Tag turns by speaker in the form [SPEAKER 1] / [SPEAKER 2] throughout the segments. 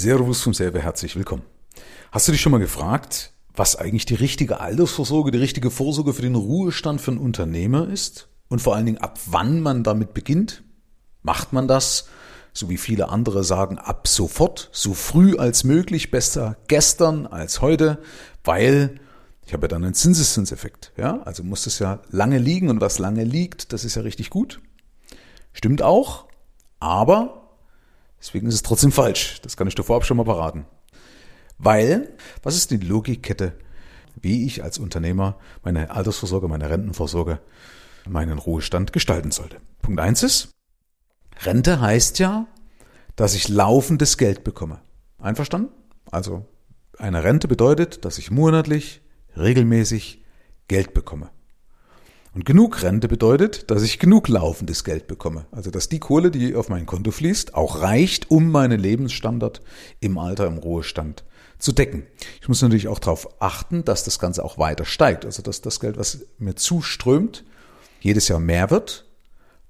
[SPEAKER 1] Servus vom Selber, herzlich willkommen. Hast du dich schon mal gefragt, was eigentlich die richtige Altersvorsorge, die richtige Vorsorge für den Ruhestand für einen Unternehmer ist? Und vor allen Dingen, ab wann man damit beginnt? Macht man das, so wie viele andere sagen, ab sofort, so früh als möglich, besser gestern als heute, weil ich habe ja dann einen Zinseszinseffekt, ja? Also muss es ja lange liegen und was lange liegt, das ist ja richtig gut. Stimmt auch, aber Deswegen ist es trotzdem falsch. Das kann ich dir vorab schon mal beraten. Weil, was ist die Logikkette, wie ich als Unternehmer meine Altersvorsorge, meine Rentenvorsorge, meinen Ruhestand gestalten sollte? Punkt eins ist, Rente heißt ja, dass ich laufendes Geld bekomme. Einverstanden? Also eine Rente bedeutet, dass ich monatlich, regelmäßig Geld bekomme. Und genug Rente bedeutet, dass ich genug laufendes Geld bekomme. Also dass die Kohle, die auf mein Konto fließt, auch reicht, um meinen Lebensstandard im Alter, im Ruhestand zu decken. Ich muss natürlich auch darauf achten, dass das Ganze auch weiter steigt. Also dass das Geld, was mir zuströmt, jedes Jahr mehr wird,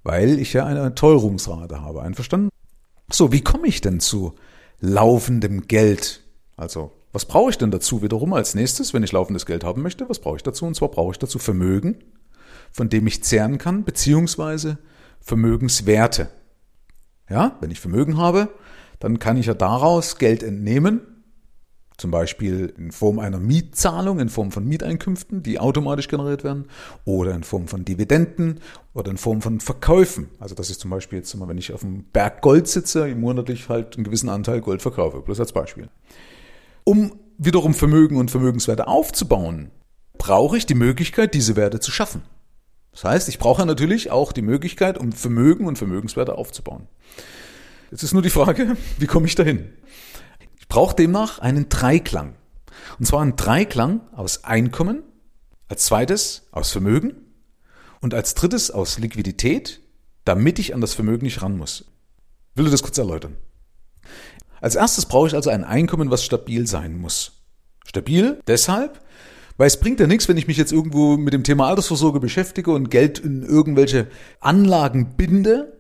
[SPEAKER 1] weil ich ja eine Teuerungsrate habe. Einverstanden? So, wie komme ich denn zu laufendem Geld? Also was brauche ich denn dazu wiederum als nächstes, wenn ich laufendes Geld haben möchte? Was brauche ich dazu? Und zwar brauche ich dazu Vermögen von dem ich zehren kann, beziehungsweise Vermögenswerte. Ja, wenn ich Vermögen habe, dann kann ich ja daraus Geld entnehmen, zum Beispiel in Form einer Mietzahlung, in Form von Mieteinkünften, die automatisch generiert werden, oder in Form von Dividenden oder in Form von Verkäufen. Also das ist zum Beispiel jetzt immer, wenn ich auf dem Berg Gold sitze, monatlich halt einen gewissen Anteil Gold verkaufe, bloß als Beispiel. Um wiederum Vermögen und Vermögenswerte aufzubauen, brauche ich die Möglichkeit, diese Werte zu schaffen. Das heißt, ich brauche natürlich auch die Möglichkeit, um Vermögen und Vermögenswerte aufzubauen. Jetzt ist nur die Frage, wie komme ich dahin? Ich brauche demnach einen Dreiklang. Und zwar einen Dreiklang aus Einkommen, als zweites aus Vermögen und als drittes aus Liquidität, damit ich an das Vermögen nicht ran muss. will du das kurz erläutern? Als erstes brauche ich also ein Einkommen, was stabil sein muss. Stabil deshalb, weil es bringt ja nichts, wenn ich mich jetzt irgendwo mit dem Thema Altersvorsorge beschäftige und Geld in irgendwelche Anlagen binde,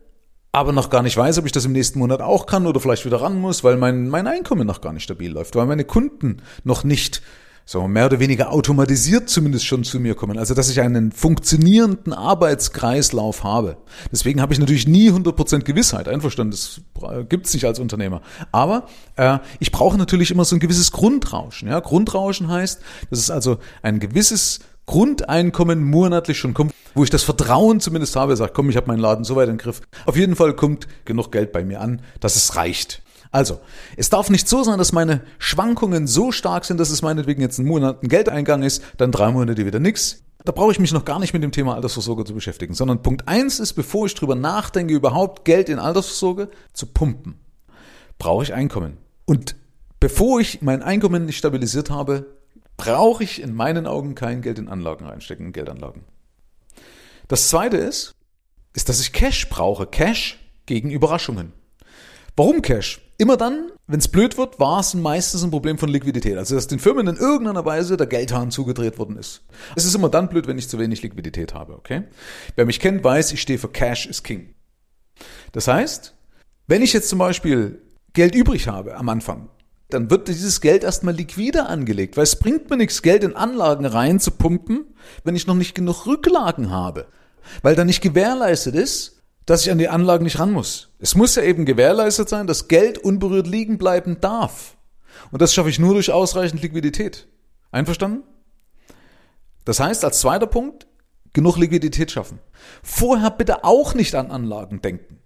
[SPEAKER 1] aber noch gar nicht weiß, ob ich das im nächsten Monat auch kann oder vielleicht wieder ran muss, weil mein, mein Einkommen noch gar nicht stabil läuft, weil meine Kunden noch nicht so mehr oder weniger automatisiert zumindest schon zu mir kommen. Also, dass ich einen funktionierenden Arbeitskreislauf habe. Deswegen habe ich natürlich nie 100% Gewissheit. Einverstanden, das gibt's nicht als Unternehmer. Aber äh, ich brauche natürlich immer so ein gewisses Grundrauschen. Ja? Grundrauschen heißt, dass es also ein gewisses Grundeinkommen monatlich schon kommt, wo ich das Vertrauen zumindest habe, sagt, komm, ich habe meinen Laden so weit im Griff. Auf jeden Fall kommt genug Geld bei mir an, dass es reicht. Also, es darf nicht so sein, dass meine Schwankungen so stark sind, dass es meinetwegen jetzt einen Monat ein Geldeingang ist, dann drei Monate wieder nix. Da brauche ich mich noch gar nicht mit dem Thema Altersvorsorge zu beschäftigen, sondern Punkt eins ist, bevor ich drüber nachdenke, überhaupt Geld in Altersvorsorge zu pumpen, brauche ich Einkommen. Und bevor ich mein Einkommen nicht stabilisiert habe, brauche ich in meinen Augen kein Geld in Anlagen reinstecken, in Geldanlagen. Das zweite ist, ist, dass ich Cash brauche. Cash gegen Überraschungen. Warum Cash? Immer dann, wenn es blöd wird, war es meistens ein Problem von Liquidität. Also dass den Firmen in irgendeiner Weise der Geldhahn zugedreht worden ist. Es ist immer dann blöd, wenn ich zu wenig Liquidität habe, okay? Wer mich kennt, weiß, ich stehe für Cash is King. Das heißt, wenn ich jetzt zum Beispiel Geld übrig habe am Anfang, dann wird dieses Geld erstmal liquider angelegt, weil es bringt mir nichts, Geld in Anlagen reinzupumpen, wenn ich noch nicht genug Rücklagen habe. Weil da nicht gewährleistet ist, dass ich an die Anlagen nicht ran muss. Es muss ja eben gewährleistet sein, dass Geld unberührt liegen bleiben darf. Und das schaffe ich nur durch ausreichend Liquidität. Einverstanden? Das heißt, als zweiter Punkt, genug Liquidität schaffen. Vorher bitte auch nicht an Anlagen denken.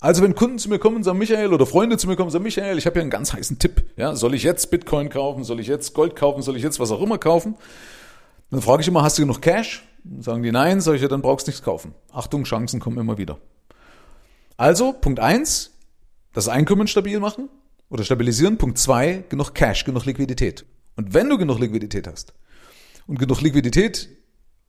[SPEAKER 1] Also wenn Kunden zu mir kommen und sagen, Michael, oder Freunde zu mir kommen und sagen, Michael, ich habe hier einen ganz heißen Tipp. Ja, soll ich jetzt Bitcoin kaufen? Soll ich jetzt Gold kaufen? Soll ich jetzt was auch immer kaufen? Dann frage ich immer, hast du genug Cash? Dann sagen die nein, ja, dann brauchst du nichts kaufen. Achtung, Chancen kommen immer wieder. Also, Punkt eins, das Einkommen stabil machen oder stabilisieren. Punkt zwei, genug Cash, genug Liquidität. Und wenn du genug Liquidität hast und genug Liquidität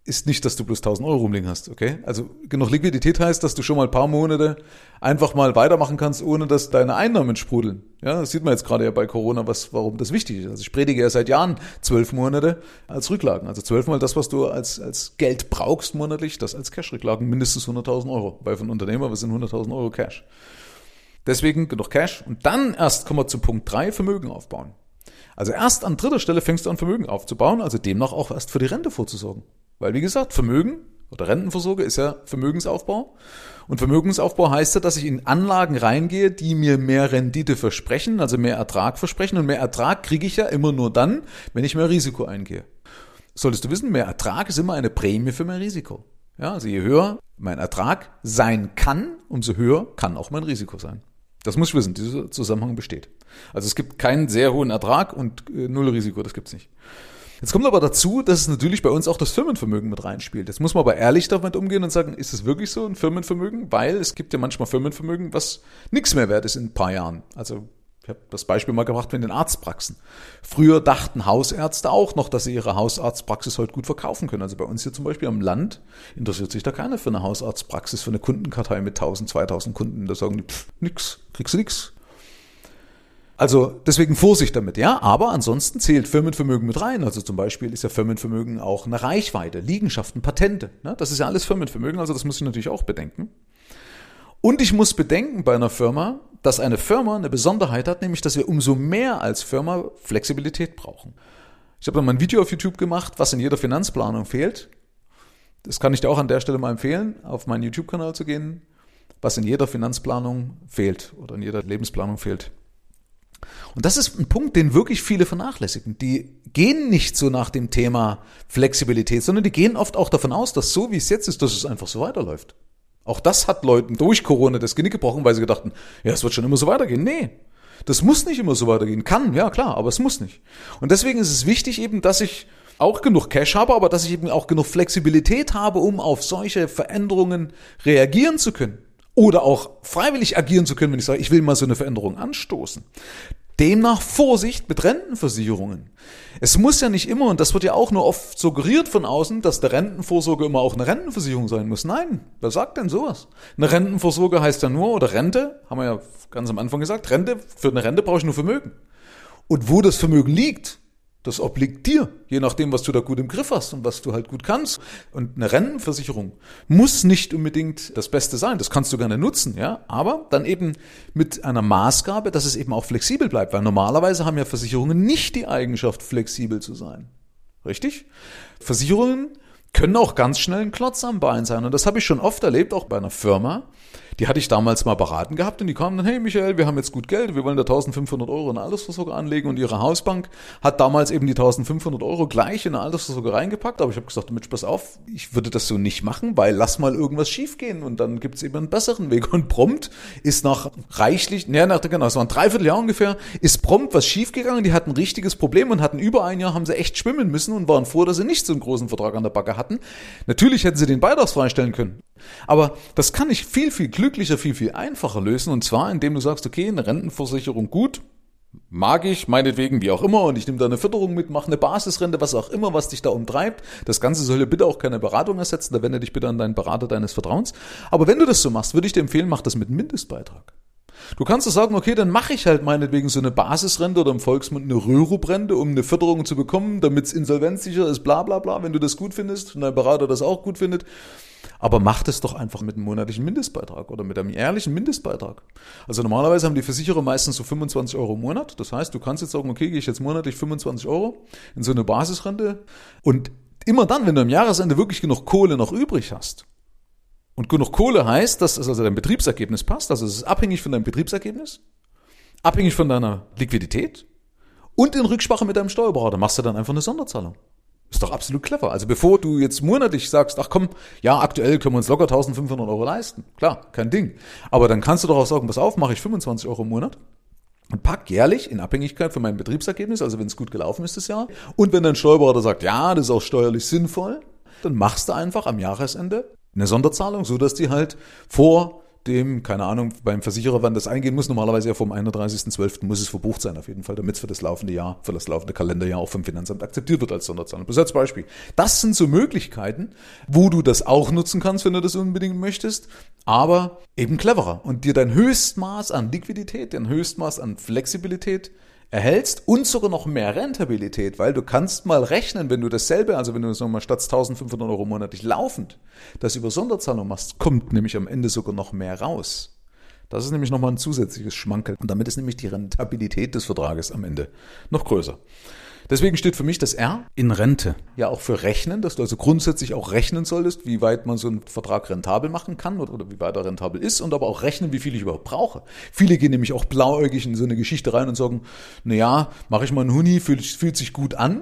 [SPEAKER 1] ist nicht, dass du bloß 1000 Euro rumliegen hast, okay? Also genug Liquidität heißt, dass du schon mal ein paar Monate einfach mal weitermachen kannst, ohne dass deine Einnahmen sprudeln. Ja, das sieht man jetzt gerade ja bei Corona, was, warum das wichtig ist. Also ich predige ja seit Jahren zwölf Monate als Rücklagen. Also zwölfmal das, was du als, als Geld brauchst monatlich, das als Cash-Rücklagen mindestens 100.000 Euro. Bei von Unternehmer, was sind 100.000 Euro Cash? Deswegen genug Cash und dann erst kommen wir zu Punkt drei Vermögen aufbauen. Also erst an dritter Stelle fängst du an, Vermögen aufzubauen, also demnach auch erst für die Rente vorzusorgen. Weil, wie gesagt, Vermögen oder Rentenvorsorge ist ja Vermögensaufbau. Und Vermögensaufbau heißt ja, dass ich in Anlagen reingehe, die mir mehr Rendite versprechen, also mehr Ertrag versprechen. Und mehr Ertrag kriege ich ja immer nur dann, wenn ich mehr Risiko eingehe. Solltest du wissen, mehr Ertrag ist immer eine Prämie für mehr Risiko. Ja, also je höher mein Ertrag sein kann, umso höher kann auch mein Risiko sein. Das muss ich wissen, dieser Zusammenhang besteht. Also es gibt keinen sehr hohen Ertrag und äh, null Risiko, das gibt's nicht. Jetzt kommt aber dazu, dass es natürlich bei uns auch das Firmenvermögen mit reinspielt. Jetzt muss man aber ehrlich damit umgehen und sagen, ist es wirklich so ein Firmenvermögen? Weil es gibt ja manchmal Firmenvermögen, was nichts mehr wert ist in ein paar Jahren. Also ich habe das Beispiel mal gebracht mit den Arztpraxen. Früher dachten Hausärzte auch noch, dass sie ihre Hausarztpraxis heute gut verkaufen können. Also bei uns hier zum Beispiel am Land interessiert sich da keiner für eine Hausarztpraxis, für eine Kundenkartei mit 1000, 2000 Kunden. Da sagen die, pff, nix, kriegst du nix. Also deswegen Vorsicht damit, ja. Aber ansonsten zählt Firmenvermögen mit rein. Also zum Beispiel ist ja Firmenvermögen auch eine Reichweite, Liegenschaften, Patente. Ne? Das ist ja alles Firmenvermögen, also das muss ich natürlich auch bedenken. Und ich muss bedenken bei einer Firma, dass eine Firma eine Besonderheit hat, nämlich dass wir umso mehr als Firma Flexibilität brauchen. Ich habe dann mal ein Video auf YouTube gemacht, was in jeder Finanzplanung fehlt. Das kann ich dir auch an der Stelle mal empfehlen, auf meinen YouTube-Kanal zu gehen, was in jeder Finanzplanung fehlt oder in jeder Lebensplanung fehlt. Und das ist ein Punkt, den wirklich viele vernachlässigen. Die gehen nicht so nach dem Thema Flexibilität, sondern die gehen oft auch davon aus, dass so wie es jetzt ist, dass es einfach so weiterläuft. Auch das hat Leuten durch Corona das Genick gebrochen, weil sie gedachten, ja, es wird schon immer so weitergehen. Nee, das muss nicht immer so weitergehen. Kann, ja klar, aber es muss nicht. Und deswegen ist es wichtig eben, dass ich auch genug Cash habe, aber dass ich eben auch genug Flexibilität habe, um auf solche Veränderungen reagieren zu können. Oder auch freiwillig agieren zu können, wenn ich sage, ich will mal so eine Veränderung anstoßen. Demnach Vorsicht mit Rentenversicherungen. Es muss ja nicht immer, und das wird ja auch nur oft suggeriert von außen, dass der Rentenvorsorge immer auch eine Rentenversicherung sein muss. Nein, wer sagt denn sowas? Eine Rentenvorsorge heißt ja nur, oder Rente, haben wir ja ganz am Anfang gesagt, Rente, für eine Rente brauche ich nur Vermögen. Und wo das Vermögen liegt, das obliegt dir, je nachdem, was du da gut im Griff hast und was du halt gut kannst. Und eine Rentenversicherung muss nicht unbedingt das Beste sein. Das kannst du gerne nutzen, ja. Aber dann eben mit einer Maßgabe, dass es eben auch flexibel bleibt. Weil normalerweise haben ja Versicherungen nicht die Eigenschaft, flexibel zu sein. Richtig? Versicherungen können auch ganz schnell ein Klotz am Bein sein. Und das habe ich schon oft erlebt, auch bei einer Firma, die hatte ich damals mal beraten gehabt und die kamen dann, hey Michael, wir haben jetzt gut Geld, wir wollen da 1500 Euro in eine Altersvorsorge anlegen und ihre Hausbank hat damals eben die 1500 Euro gleich in eine Altersvorsorge reingepackt, aber ich habe gesagt, Mensch, pass auf, ich würde das so nicht machen, weil lass mal irgendwas schiefgehen und dann gibt's eben einen besseren Weg und prompt ist nach reichlich, naja, nach, genau, es war ein Dreivierteljahr ungefähr, ist prompt was schiefgegangen, die hatten ein richtiges Problem und hatten über ein Jahr, haben sie echt schwimmen müssen und waren froh, dass sie nicht so einen großen Vertrag an der Backe hatten. Natürlich hätten sie den beitragsfrei stellen können. Aber das kann ich viel, viel glücklicher, viel, viel einfacher lösen. Und zwar, indem du sagst, okay, eine Rentenversicherung gut, mag ich, meinetwegen, wie auch immer, und ich nehme da eine Förderung mit, mache eine Basisrente, was auch immer, was dich da umtreibt. Das Ganze soll dir bitte auch keine Beratung ersetzen, da wende dich bitte an deinen Berater deines Vertrauens. Aber wenn du das so machst, würde ich dir empfehlen, mach das mit Mindestbeitrag. Du kannst doch sagen, okay, dann mache ich halt meinetwegen so eine Basisrente oder im Volksmund eine Röhrup-Rente, um eine Förderung zu bekommen, damit es insolvenzsicher ist, bla bla bla, wenn du das gut findest und dein Berater das auch gut findet. Aber macht es doch einfach mit einem monatlichen Mindestbeitrag oder mit einem ehrlichen Mindestbeitrag. Also normalerweise haben die Versicherer meistens so 25 Euro im Monat. Das heißt, du kannst jetzt sagen, okay, gehe ich jetzt monatlich 25 Euro in so eine Basisrente. Und immer dann, wenn du am Jahresende wirklich genug Kohle noch übrig hast, und genug Kohle heißt, dass also dein Betriebsergebnis passt, also es ist abhängig von deinem Betriebsergebnis, abhängig von deiner Liquidität und in Rücksprache mit deinem Steuerberater machst du dann einfach eine Sonderzahlung. Ist doch absolut clever. Also bevor du jetzt monatlich sagst, ach komm, ja, aktuell können wir uns locker 1500 Euro leisten. Klar, kein Ding. Aber dann kannst du doch auch sagen, pass auf, mache ich 25 Euro im Monat und pack jährlich in Abhängigkeit von meinem Betriebsergebnis, also wenn es gut gelaufen ist das Jahr. Und wenn dein Steuerberater sagt, ja, das ist auch steuerlich sinnvoll, dann machst du einfach am Jahresende eine Sonderzahlung, so dass die halt vor dem, keine Ahnung, beim Versicherer, wann das eingehen muss, normalerweise ja vom 31.12. muss es verbucht sein, auf jeden Fall, damit es für das laufende Jahr, für das laufende Kalenderjahr auch vom Finanzamt akzeptiert wird als Sonderzahlung. Das als Beispiel. Das sind so Möglichkeiten, wo du das auch nutzen kannst, wenn du das unbedingt möchtest, aber eben cleverer und dir dein Höchstmaß an Liquidität, dein Höchstmaß an Flexibilität erhältst und sogar noch mehr Rentabilität, weil du kannst mal rechnen, wenn du dasselbe, also wenn du so mal statt 1500 Euro monatlich laufend das über Sonderzahlung machst, kommt nämlich am Ende sogar noch mehr raus. Das ist nämlich nochmal ein zusätzliches Schmankel. Und damit ist nämlich die Rentabilität des Vertrages am Ende noch größer. Deswegen steht für mich das R in Rente ja auch für Rechnen, dass du also grundsätzlich auch rechnen solltest, wie weit man so einen Vertrag rentabel machen kann oder, oder wie weit er rentabel ist und aber auch rechnen, wie viel ich überhaupt brauche. Viele gehen nämlich auch blauäugig in so eine Geschichte rein und sagen, na ja, mache ich mal einen Huni, fühlt, fühlt sich gut an,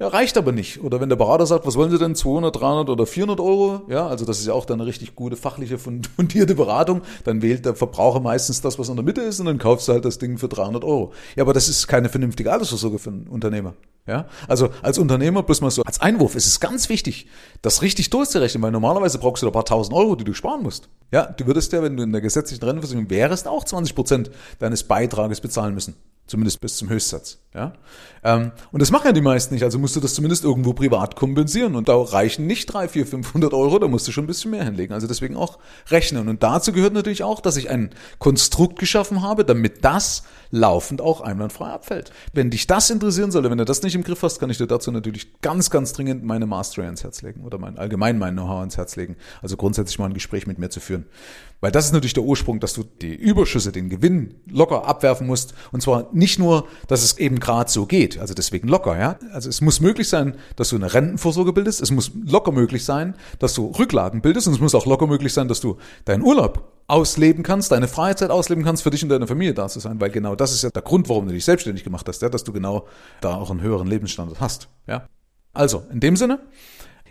[SPEAKER 1] ja, reicht aber nicht. Oder wenn der Berater sagt, was wollen Sie denn, 200, 300 oder 400 Euro? Ja, also das ist ja auch dann eine richtig gute fachliche, fundierte Beratung. Dann wählt der Verbraucher meistens das, was in der Mitte ist und dann kaufst du halt das Ding für 300 Euro. Ja, aber das ist keine vernünftige Altersvorsorge für einen Unternehmer. Ja, also als Unternehmer, bloß mal so als Einwurf, ist es ganz wichtig, das richtig durchzurechnen, weil normalerweise brauchst du da ein paar tausend Euro, die du sparen musst. Ja, du würdest ja, wenn du in der gesetzlichen Rentenversicherung wärst, auch 20 Prozent deines Beitrages bezahlen müssen. Zumindest bis zum Höchstsatz. Ja? Ähm, und das machen ja die meisten nicht. Also musst du das zumindest irgendwo privat kompensieren. Und da reichen nicht 3, 4, 500 Euro, da musst du schon ein bisschen mehr hinlegen. Also deswegen auch rechnen. Und dazu gehört natürlich auch, dass ich ein Konstrukt geschaffen habe, damit das laufend auch einwandfrei abfällt. Wenn dich das interessieren sollte, wenn du das nicht im Griff hast, kann ich dir dazu natürlich ganz, ganz dringend meine Mastery ans Herz legen oder mein allgemein mein Know-how ans Herz legen. Also grundsätzlich mal ein Gespräch mit mir zu führen. Weil das ist natürlich der Ursprung, dass du die Überschüsse, den Gewinn locker abwerfen musst. Und zwar nicht nur, dass es eben gerade so geht, also deswegen locker, ja. Also es muss möglich sein, dass du eine Rentenvorsorge bildest. Es muss locker möglich sein, dass du Rücklagen bildest. Und es muss auch locker möglich sein, dass du deinen Urlaub ausleben kannst, deine Freizeit ausleben kannst, für dich und deine Familie da zu sein, weil genau das ist ja der Grund, warum du dich selbstständig gemacht hast, ja, dass du genau da auch einen höheren Lebensstandard hast, ja. Also, in dem Sinne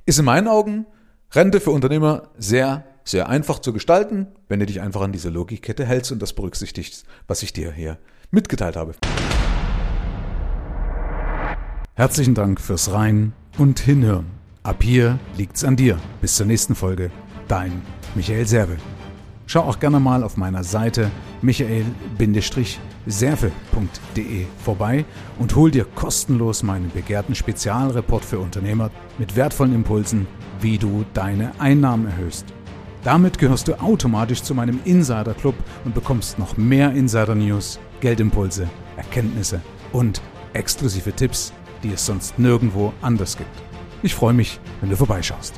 [SPEAKER 1] ist in meinen Augen Rente für Unternehmer sehr, sehr einfach zu gestalten, wenn du dich einfach an diese Logikkette hältst und das berücksichtigst, was ich dir hier mitgeteilt habe. Herzlichen Dank fürs Rein und Hinhören. Ab hier liegt's an dir. Bis zur nächsten Folge. Dein Michael Serve. Schau auch gerne mal auf meiner Seite michael-serve.de vorbei und hol dir kostenlos meinen begehrten Spezialreport für Unternehmer mit wertvollen Impulsen, wie du deine Einnahmen erhöhst. Damit gehörst du automatisch zu meinem Insider Club und bekommst noch mehr Insider News, Geldimpulse, Erkenntnisse und exklusive Tipps, die es sonst nirgendwo anders gibt. Ich freue mich, wenn du vorbeischaust.